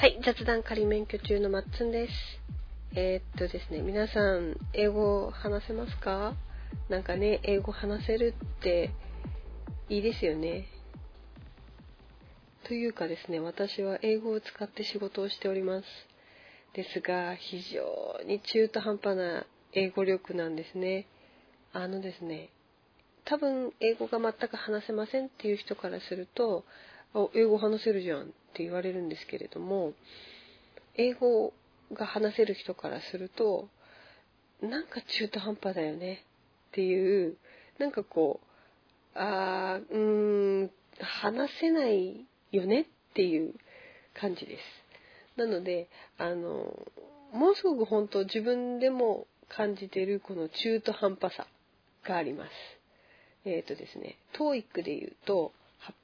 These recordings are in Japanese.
はい、雑談仮免許中のまっつんです。えーっとですね、皆さん、英語話せますか？なんかね、英語話せるっていいですよね。というかですね、私は英語を使って仕事をしております。ですが、非常に中途半端な英語力なんですね。あのですね、多分英語が全く話せませんっていう人からすると、あ英語話せるじゃんって言われるんですけれども、英語が話せる人からすると、なんか中途半端だよねっていう、なんかこう、あー、うーん、話せないよねっていう感じです。なので、あの、もうすごく本当自分でも感じてるこの中途半端さがあります。えっ、ー、とですね、TOEIC で言うと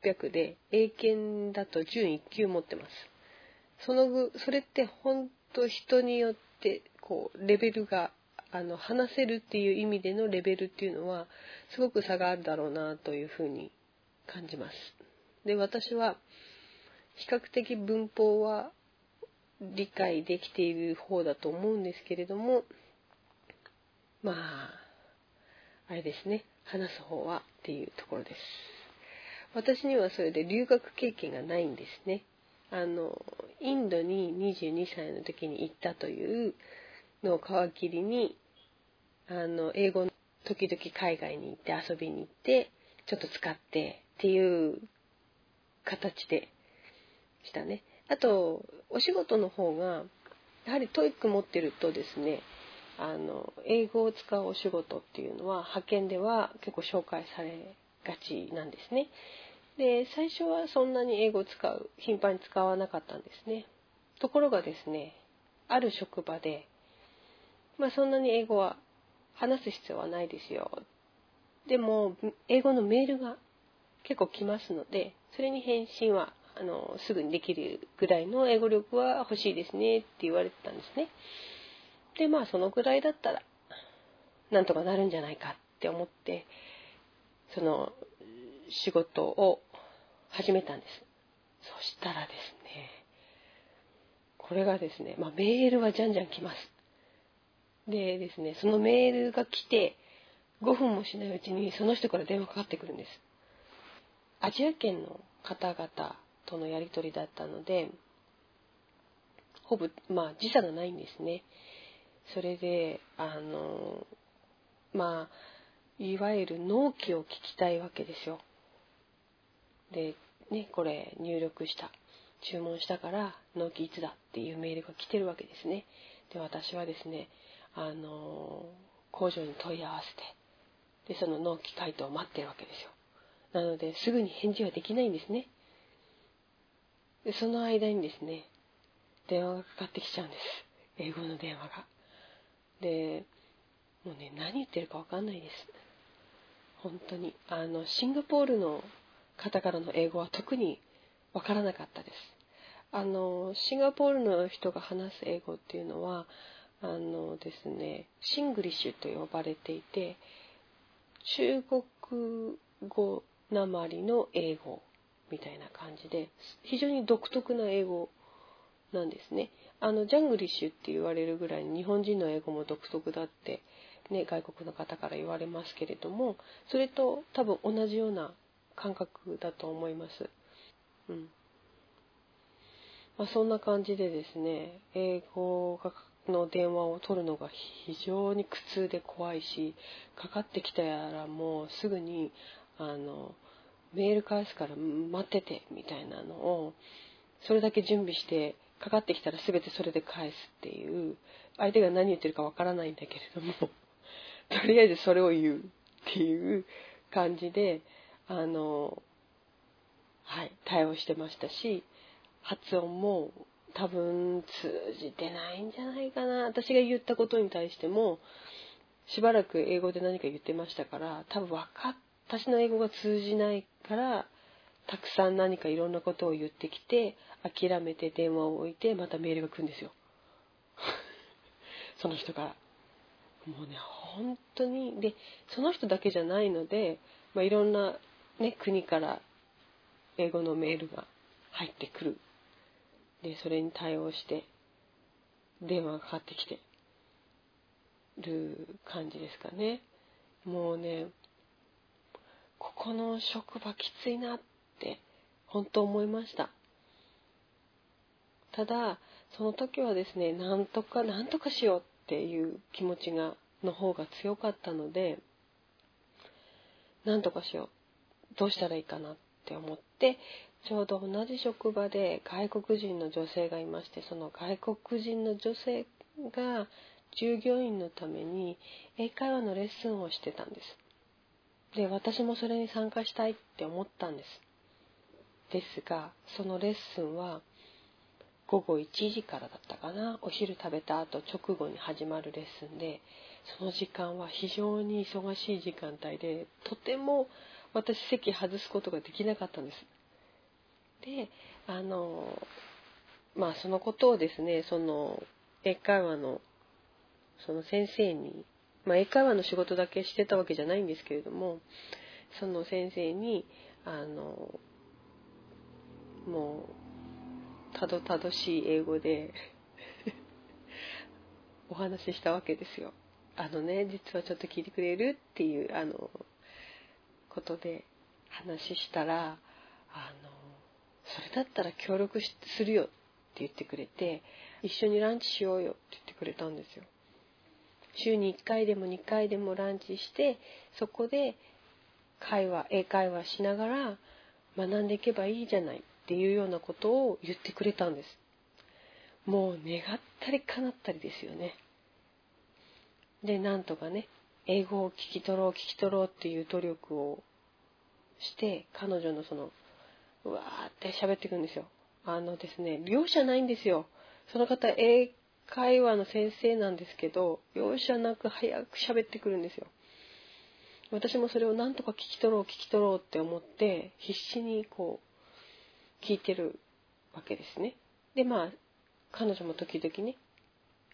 800で英検だと準1級持ってます。そのぐ、それって本当人によってこうレベルがあの話せるっていう意味でのレベルっていうのはすごく差があるだろうなというふうに感じます。で、私は比較的文法は理解できている方だと思うんですけれども、まあ、あれですね、話す方はっていうところです。私にはそれで留学経験がないんですね。あの、インドに22歳の時に行ったというのを皮切りに、あの、英語の時々海外に行って遊びに行って、ちょっと使ってっていう形でしたね。あと、お仕事の方が、やはり TOEIC 持ってるとですね、あの、英語を使うお仕事っていうのは、派遣では結構紹介されがちなんですね。で、最初はそんなに英語を使う、頻繁に使わなかったんですね。ところがですね、ある職場で、まあそんなに英語は話す必要はないですよ。でも、英語のメールが結構来ますので、それに返信は、あの、すぐにできるぐらいの英語力は欲しいですねって言われてたんですね。で、まあそのぐらいだったら、なんとかなるんじゃないかって思って、その仕事を始めたんです。そしたらですね、これがですね、まあ、メールはじゃんじゃん来ます。でですね、そのメールが来て、5分もしないうちにその人から電話かかってくるんです。アジア圏の方々とのやり取りだったので、ほぼ、まあ、時差がないんですね。それで、あの、まあ、いわゆる納期を聞きたいわけですよ。で、ね、これ入力した。注文したから納期いつだっていうメールが来てるわけですね。で、私はですね、あの、工場に問い合わせて、で、その納期回答を待ってるわけですよ。なので、すぐに返事はできないんですね。で、その間にですね、電話がかかってきちゃうんです。英語の電話が。で、もうね、何言ってるかわかんないです。本当に。あの、シンガポールの方からの英語は特にわからなかったです。あの、シンガポールの人が話す英語っていうのは、あのですね、シングリッシュと呼ばれていて、中国語なまりの英語みたいな感じで、非常に独特な英語なんですね。あの、ジャングリッシュって言われるぐらいに日本人の英語も独特だってね、外国の方から言われますけれども、それと多分同じような感覚だと思います。うん。まあ、そんな感じでですね、英語の電話を取るのが非常に苦痛で怖いし、かかってきたらもうすぐに、あの、メール返すから待ってて、みたいなのを、それだけ準備して、かかってきたら全てそれで返すっていう、相手が何言ってるかわからないんだけれども、とりあえずそれを言うっていう感じで、あの、はい、対応してましたし、発音も多分通じてないんじゃないかな。私が言ったことに対しても、しばらく英語で何か言ってましたから、多分分かっ、私の英語が通じないから、たくさん何かいろんなことを言ってきて、諦めて電話を置いて、またメールが来るんですよ。その人から。もうね、本当に、で、その人だけじゃないので、まあ、いろんなね、国から英語のメールが入ってくる。でそれに対応して電話がかかってきてる感じですかね。もうねここの職場きついなって本当思いました。ただその時はですねなんとかなんとかしようっていう気持ちがの方が強かったのでなんとかしよう。どうしたらいいかなって思ってちょうど同じ職場で外国人の女性がいましてその外国人の女性が従業員のために英会話のレッスンをしてたんです。で私もそれに参加したいって思ったんです。ですがそのレッスンは午後1時からだったかな。お昼食べた後直後に始まるレッスンでその時間は非常に忙しい時間帯でとても私席外すことができなかったんですであのまあそのことをですねその英会話のその先生に、まあ、英会話の仕事だけしてたわけじゃないんですけれどもその先生にあのもうたどたどしい英語で お話ししたわけですよ。あのね、実はちょっと聞いてくれるっていう、あの、ことで話したら、あの、それだったら協力するよって言ってくれて、一緒にランチしようよって言ってくれたんですよ。週に1回でも2回でもランチして、そこで会話、英会話しながら学んでいけばいいじゃないっていうようなことを言ってくれたんです。もう願ったり叶ったりですよね。で、なんとかね、英語を聞き取ろう、聞き取ろうっていう努力をして、彼女のその、うわーって喋っていくんですよ。あのですね、容赦ないんですよ。その方、英会話の先生なんですけど、容赦なく早く喋ってくるんですよ。私もそれをなんとか聞き取ろう、聞き取ろうって思って、必死にこう、聞いてるわけですね。で、まあ、彼女も時々ね、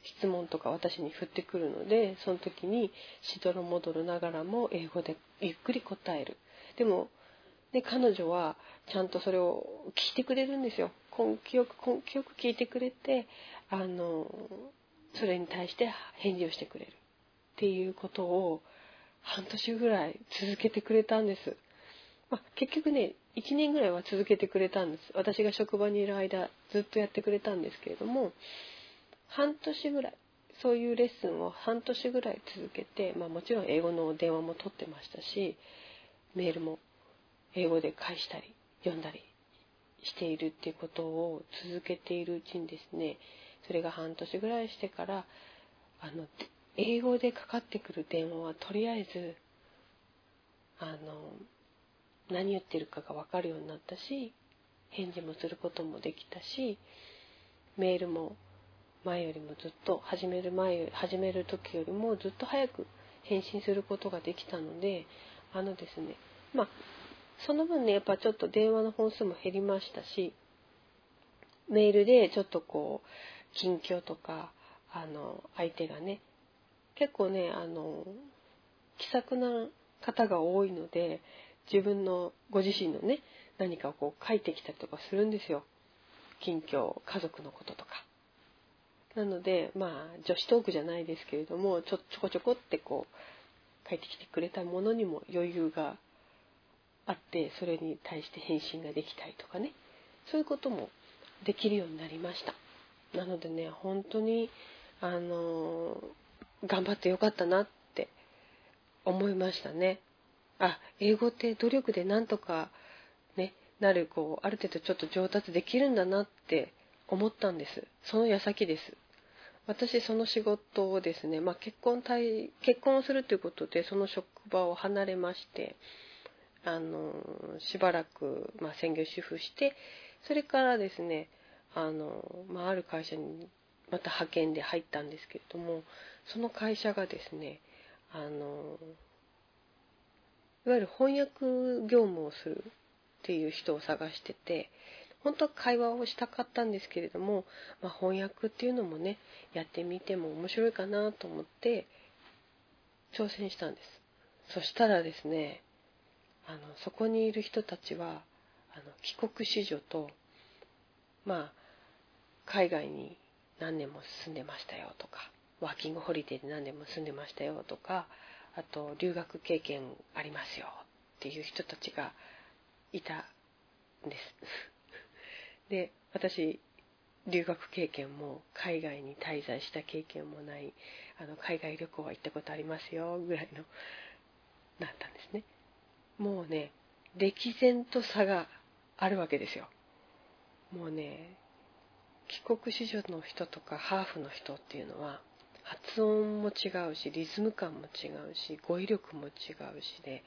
質問とか私に振ってくるので、その時にしどろもどろながらも英語でゆっくり答える。でも、で、彼女はちゃんとそれを聞いてくれるんですよ。根気よく根気よく聞いてくれて、あの、それに対して返事をしてくれる。っていうことを半年ぐらい続けてくれたんです。まあ、結局ね、1年ぐらいは続けてくれたんです。私が職場にいる間、ずっとやってくれたんですけれども、半年ぐらい、そういうレッスンを半年ぐらい続けて、まあ、もちろん英語の電話も取ってましたし、メールも英語で返したり、読んだりしているっていうことを続けているうちにですね、それが半年ぐらいしてから、あの、英語でかかってくる電話はとりあえず、あの、何言ってるかが分かるようになったし返事もすることもできたしメールも前よりもずっと始める前始める時よりもずっと早く返信することができたのであのですねまあその分ねやっぱちょっと電話の本数も減りましたしメールでちょっとこう近況とかあの相手がね結構ねあの気さくな方が多いので自分のご自身のね何かをこう書いてきたりとかするんですよ。近況家族のこととか。なのでまあ女子トークじゃないですけれどもちょちょこちょこってこう書いてきてくれたものにも余裕があってそれに対して返信ができたりとかね。そういうこともできるようになりました。なのでね本当にあの頑張ってよかったなって思いましたね。あ英語って努力でなんとかねなるこうある程度ちょっと上達できるんだなって思ったんです。その矢先です。私その仕事をですね、まあ、結婚対結婚をするということでその職場を離れましてあのしばらく、まあ、専業主婦してそれからですねあの、まあ、ある会社にまた派遣で入ったんですけれどもその会社がですねあのいわゆる翻訳業務をするっていう人を探してて本当は会話をしたかったんですけれども、まあ、翻訳っていうのもねやってみても面白いかなと思って挑戦したんです。そしたらですねあのそこにいる人たちはあの帰国子女とまあ海外に何年も住んでましたよとかワーキングホリデーで何年も住んでましたよとかあと留学経験ありますよっていう人たちがいたんです。で私留学経験も海外に滞在した経験もないあの海外旅行は行ったことありますよぐらいのだったんですね。もうね歴然と差があるわけですよ。もうね帰国子女の人とかハーフの人っていうのは発音も違うしリズム感も違うし語彙力も違うしで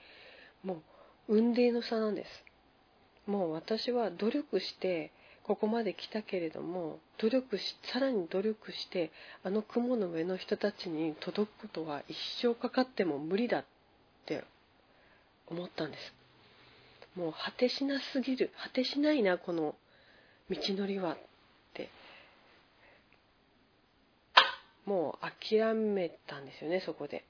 もう雲泥の差なんです。もう私は努力してここまで来たけれども努力しさらに努力してあの雲の上の人たちに届くことは一生かかっても無理だって思ったんです。もう果てしなすぎる果てしないなこの道のりはって。もう諦めたんですよねそこで。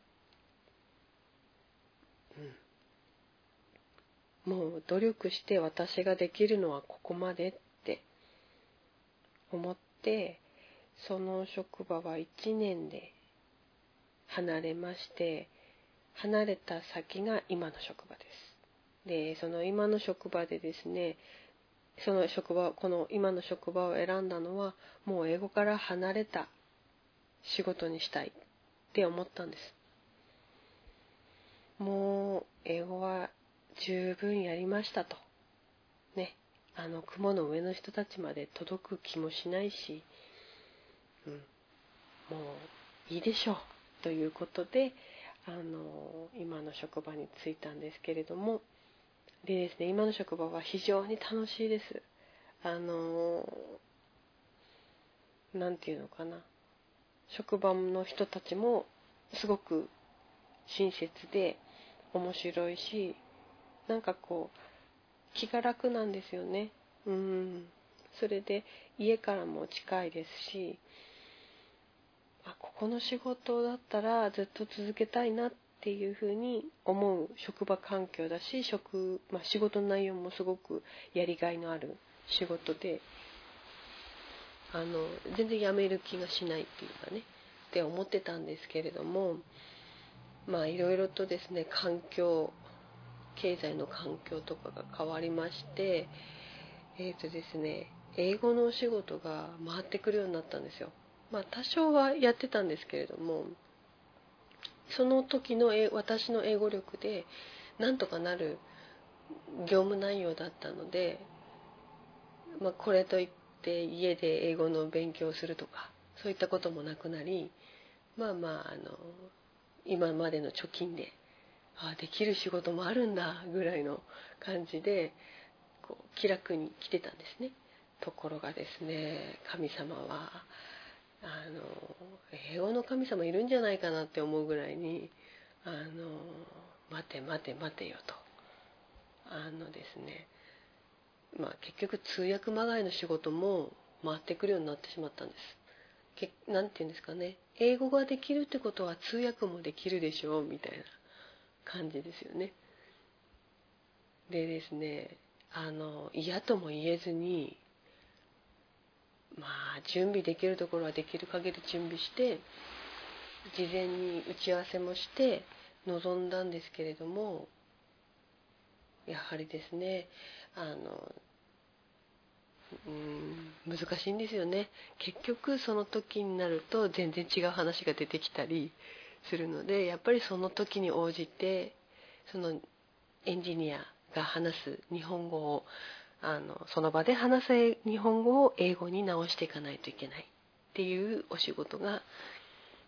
うん。もう努力して私ができるのはここまでっ思ってその職場は1年で離れまして離れた先が今の職場です。でその今の職場でですねその職場この今の職場を選んだのはもう英語から離れた仕事にしたいって思ったんです。もう英語は十分やりましたと。あの雲の上の人たちまで届く気もしないし、うん、もういいでしょうということであの今の職場に就いたんですけれどもでですね今の職場は非常に楽しいです。あの何て言うのかな。職場の人たちもすごく親切で面白いしなんかこう気が楽なんですよね。うん。それで家からも近いですしあここの仕事だったらずっと続けたいなっていうふうに思う職場環境だし職、まあ、仕事の内容もすごくやりがいのある仕事であの全然辞める気がしないっていうかねって思ってたんですけれどもまあいろいろとですね環境経済の環境とかが変わりましてえっ、ー、とですね英語のお仕事が回ってくるようになったんですよ。まあ多少はやってたんですけれどもその時の私の英語力でなんとかなる業務内容だったので、まあ、これといって家で英語の勉強をするとかそういったこともなくなりまあまああの今までの貯金であできる仕事もあるんだぐらいの感じでこう気楽に来てたんですね。ところがですね神様はあの英語の神様いるんじゃないかなって思うぐらいにあの待て待て待てよと。あのですねまあ結局通訳まがいの仕事も回ってくるようになってしまったんです。何て言うんですかね。英語ができるってことは通訳もできるでしょうみたいな。感じですよね。でですねあの嫌とも言えずにまあ準備できるところはできる限り準備して事前に打ち合わせもして臨んだんですけれどもやはりですねあのうん難しいんですよね。結局その時になると全然違う話が出てきたりするのでやっぱりその時に応じてそのエンジニアが話す日本語をあのその場で話せ日本語を英語に直していかないといけないっていうお仕事が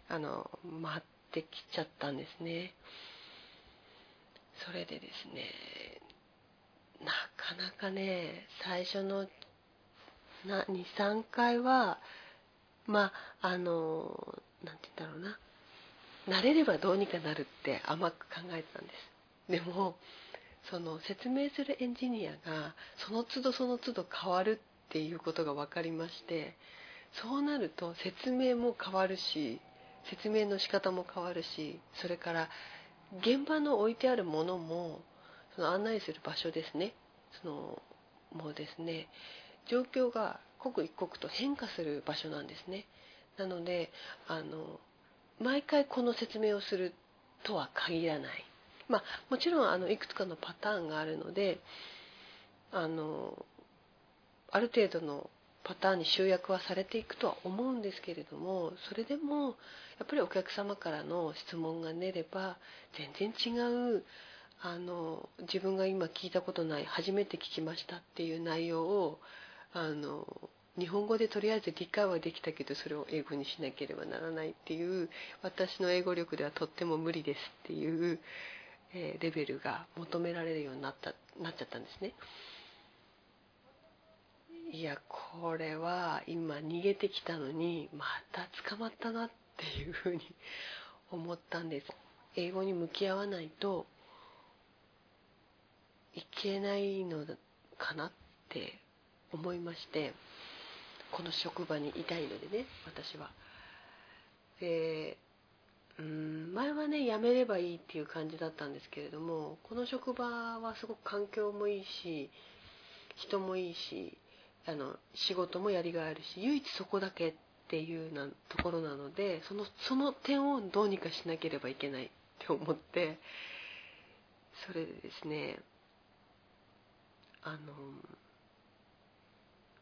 あの回ってきちゃったんですね。それでですねなかなかね最初の23回はまああの何て言うんだろうな。慣れればどうにかなるって甘く考えてたんです。でもその説明するエンジニアがその都度その都度変わるっていうことが分かりましてそうなると説明も変わるし説明の仕方も変わるしそれから現場の置いてあるものもその案内する場所ですね。そのもうですね状況が刻一刻と変化する場所なんですね。なのであの毎回この説明をするとは限らない。まあもちろんあのいくつかのパターンがあるのであのある程度のパターンに集約はされていくとは思うんですけれどもそれでもやっぱりお客様からの質問が出れば全然違うあの自分が今聞いたことない初めて聞きましたっていう内容をあの日本語でとりあえず理解はできたけどそれを英語にしなければならないっていう私の英語力ではとっても無理ですっていう、え、レベルが求められるようになったなっちゃったんですね。いやこれは今逃げてきたのにまた捕まったなっていうふうに思ったんです英語に向き合わないといけないのかなって思いましてこの職場にいたいのでね私は。でうん前はね辞めればいいっていう感じだったんですけれどもこの職場はすごく環境もいいし人もいいしあの仕事もやりがいあるし唯一そこだけっていうなところなのでそのその点をどうにかしなければいけないって思ってそれでですねあの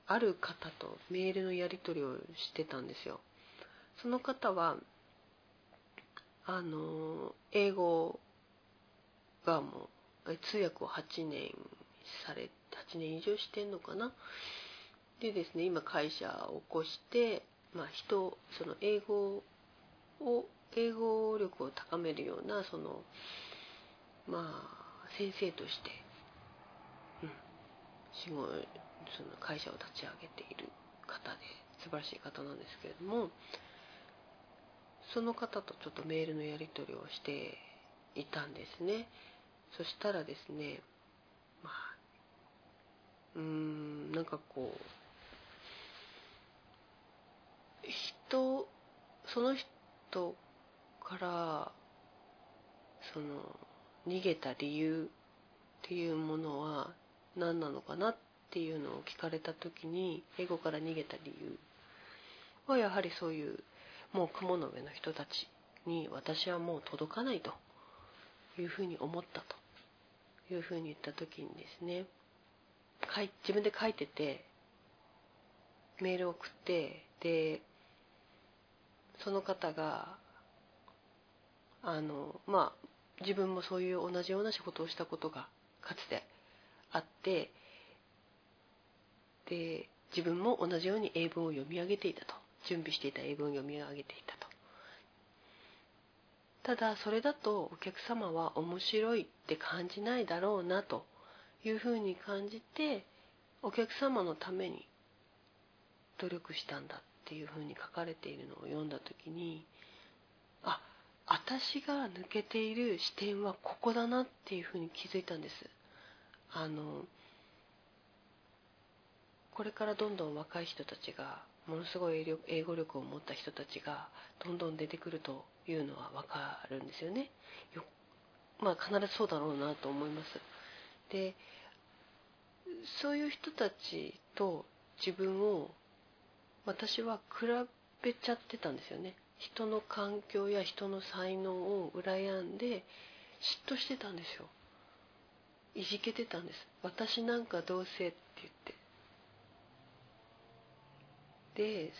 ある方とメールのやり取りをしてたんですよ。その方はあの英語がもう通訳を8年され8年以上してんのかな？でですね今会社を起こして、まあ、人その英語を英語力を高めるようなそのまあ先生として、仕事その会社を立ち上げている方で素晴らしい方なんですけれどもその方とちょっとメールのやり取りをしていたんですね。そしたらですねまあうーんなんかこう人その人からその逃げた理由っていうものは何なのかなっていうのを聞かれた時に英語から逃げた理由はやはりそういうもう雲の上の人たちに私はもう届かないというふうに思ったというふうに言った時にですね自分で書いててメールを送ってでその方があのまあ自分もそういう同じような仕事をしたことがかつてあってで自分も同じように英文を読み上げていたと。準備していた英文を読み上げていたと。ただそれだとお客様は面白いって感じないだろうなと。いうふうに感じてお客様のために努力したんだっていうふうに書かれているのを読んだ時にあ私が抜けている視点はここだなっていうふうに気づいたんです。あのこれからどんどん若い人たちがものすごい英語力を持った人たちがどんどん出てくるというのは分かるんですよね。よまあ必ずそうだろうなと思います。でそういう人たちと自分を私は比べちゃってたんですよね。人の環境や人の才能を羨んで嫉妬してたんですよ。いじけてたんです。私なんかどうせって言って。で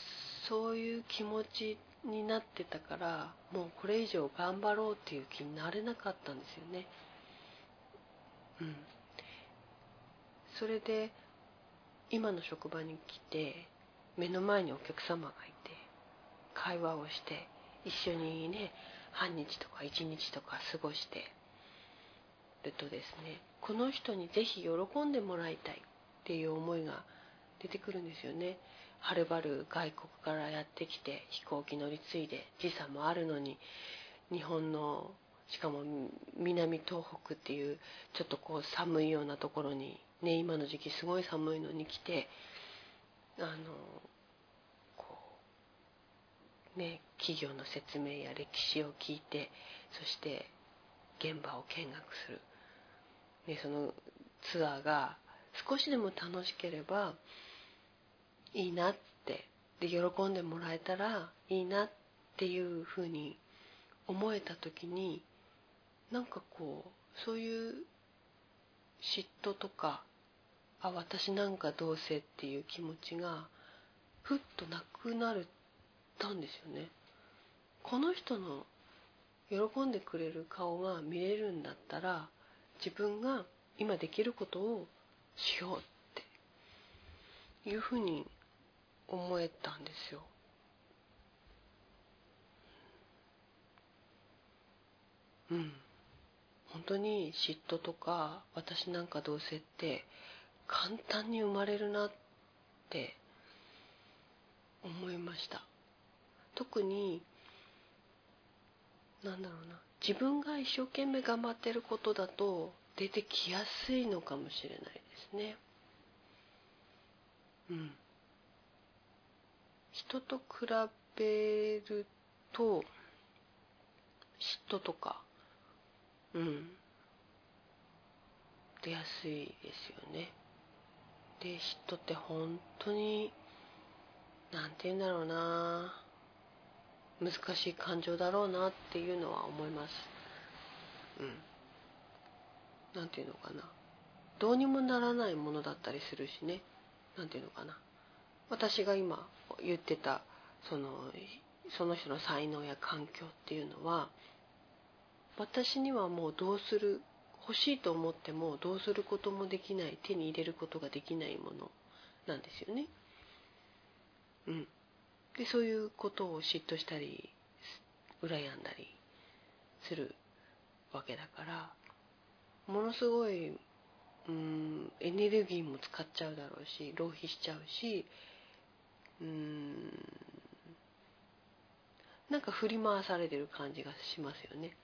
そういう気持ちになってたからもうこれ以上頑張ろうっていう気になれなかったんですよね。うん。それで今の職場に来て目の前にお客様がいて会話をして一緒にね半日とか一日とか過ごしてるとですねこの人にぜひ喜んでもらいたいっていう思いが出てくるんですよね。はるばる外国からやってきて飛行機乗り継いで時差もあるのに日本のしかも南東北っていうちょっとこう寒いようなところにね今の時期すごい寒いのに来てあのこうね企業の説明や歴史を聞いてそして現場を見学する、ね、そのツアーが少しでも楽しければいいなってで喜んでもらえたらいいなっていうふうに思えた時になんかこうそういう嫉妬とかあ私なんかどうせっていう気持ちがふっとなくなったんですよね。この人の喜んでくれる顔が見れるんだったら自分が今できることをしようっていうふうに思えたんですよ。うん。本当に嫉妬とか私なんかどうせって簡単に生まれるなって思いました特になんだろうな自分が一生懸命頑張ってることだと出てきやすいのかもしれないですね。うん。人と比べると嫉妬とかうん。出やすいですよね。で嫉妬って本当に何て言うんだろうな。ぁ難しい感情だろうなっていうのは思います。うん。何て言うのかな。どうにもならないものだったりするしね。何て言うのかな。私が今言ってたそのその人の才能や環境っていうのは私にはもうどうする欲しいと思ってもどうすることもできない。手に入れることができないものなんですよね。うん、でそういうことを嫉妬したり羨んだりするわけだからものすごいうんエネルギーも使っちゃうだろうし浪費しちゃうしうんなんか振り回されてる感じがしますよね。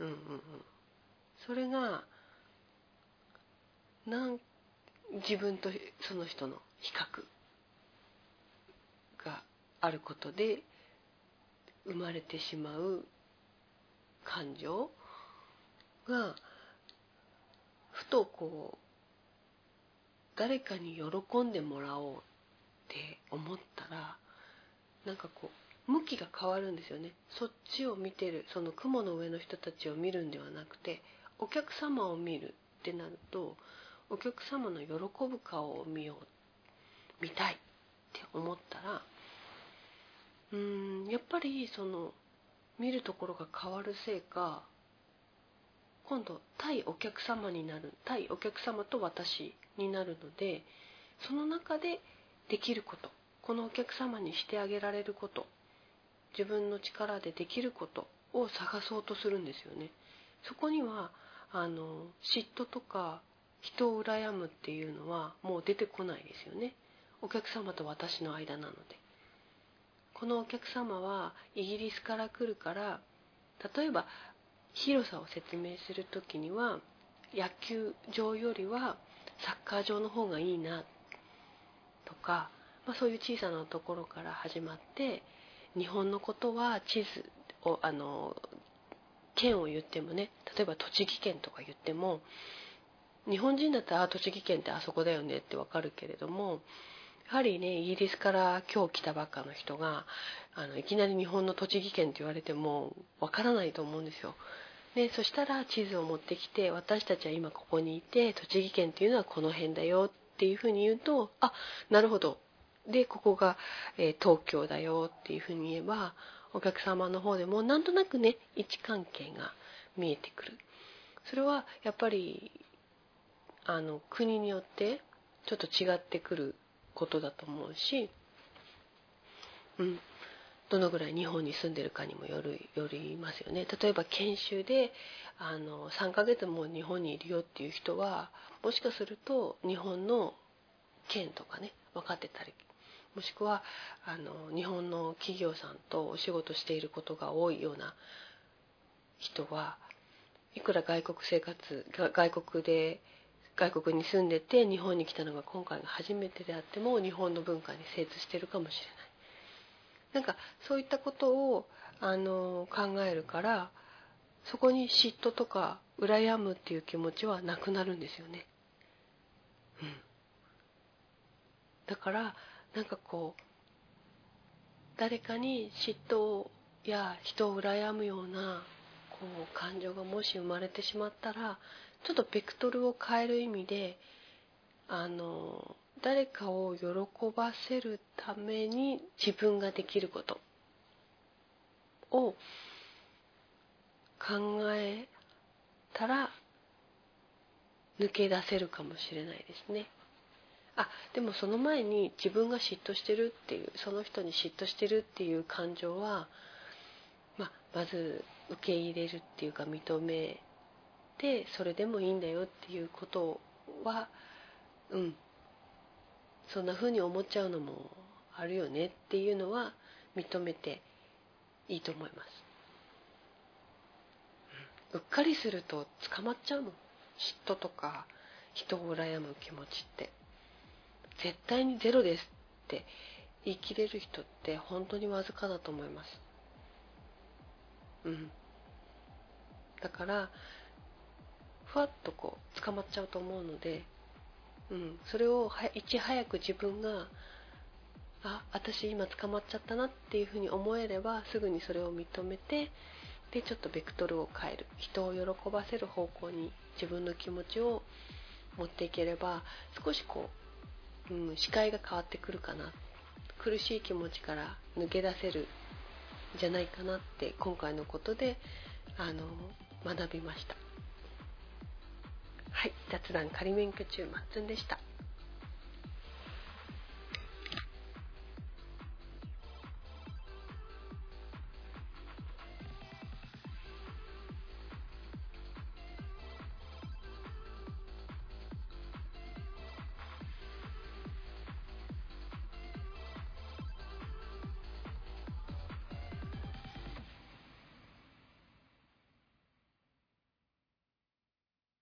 うんうんうんそれがなん自分とその人の比較あることで生まれてしまう感情がふとこう誰かに喜んでもらおうって思ったらなんかこう向きが変わるんですよね。そっちを見てるその雲の上の人たちを見るんではなくてお客様を見るってなるとお客様の喜ぶ顔を見よう見たいって思ったらうんやっぱりその見るところが変わるせいか今度対お客様になる対お客様と私になるのでその中でできることこのお客様にしてあげられること自分の力でできることを探そうとするんですよね。そこにはあの嫉妬とか人を羨むっていうのはもう出てこないですよね。お客様と私の間なので。このお客様はイギリスから来るから例えば広さを説明する時には野球場よりはサッカー場の方がいいなとか、まあ、そういう小さなところから始まって日本のことは地図をあの県を言ってもね例えば栃木県とか言っても日本人だったら栃木県ってあそこだよねってわかるけれどもやはりねイギリスから今日来たばっかの人があのいきなり日本の栃木県って言われてもわからないと思うんですよ。でそしたら地図を持ってきて私たちは今ここにいて栃木県っていうのはこの辺だよっていうふうに言うとあなるほどでここが、えー、東京だよっていうふうに言えばお客様の方でもなんとなくね位置関係が見えてくるそれはやっぱりあの国によってちょっと違ってくることだと思うし、うん、どのぐらい日本に住んでるかにもよるよりますよね。例えば研修であの3ヶ月も日本にいるよっていう人はもしかすると日本の県とかね分かってたりもしくはあの日本の企業さんとお仕事していることが多いような人はいくら外国生活外国で外国に住んでて日本に来たのが今回が初めてであっても日本の文化に精通してるかもしれないなんかそういったことをあの考えるからそこに嫉妬とか羨むっていう気持ちはなくなるんですよね。うん、だからなんかこう誰かに嫉妬や人を羨むようなこう感情がもし生まれてしまったらちょっとベクトルを変える意味であの誰かを喜ばせるために自分ができることを考えたら抜け出せるかもしれないですね。あでもその前に自分が嫉妬してるっていうその人に嫉妬してるっていう感情は、ままず受け入れるっていうか認めてそれでもいいんだよっていうことはうん。そんな風に思っちゃうのもあるよねっていうのは認めていいと思います、うっかりすると捕まっちゃうもん。嫉妬とか人を羨む気持ちって。絶対にゼロですって言い切れる人って本当にわずかだと思います。うん。だからふわっとこう捕まっちゃうと思うのでうん、それをいち早く自分があ私今捕まっちゃったなっていうふうに思えればすぐにそれを認めてでちょっとベクトルを変える人を喜ばせる方向に自分の気持ちを持っていければ少しこう、うん、視界が変わってくるかな苦しい気持ちから抜け出せるんじゃないかなって今回のことであの学びました。はい、雑談仮免許中マッツンでした。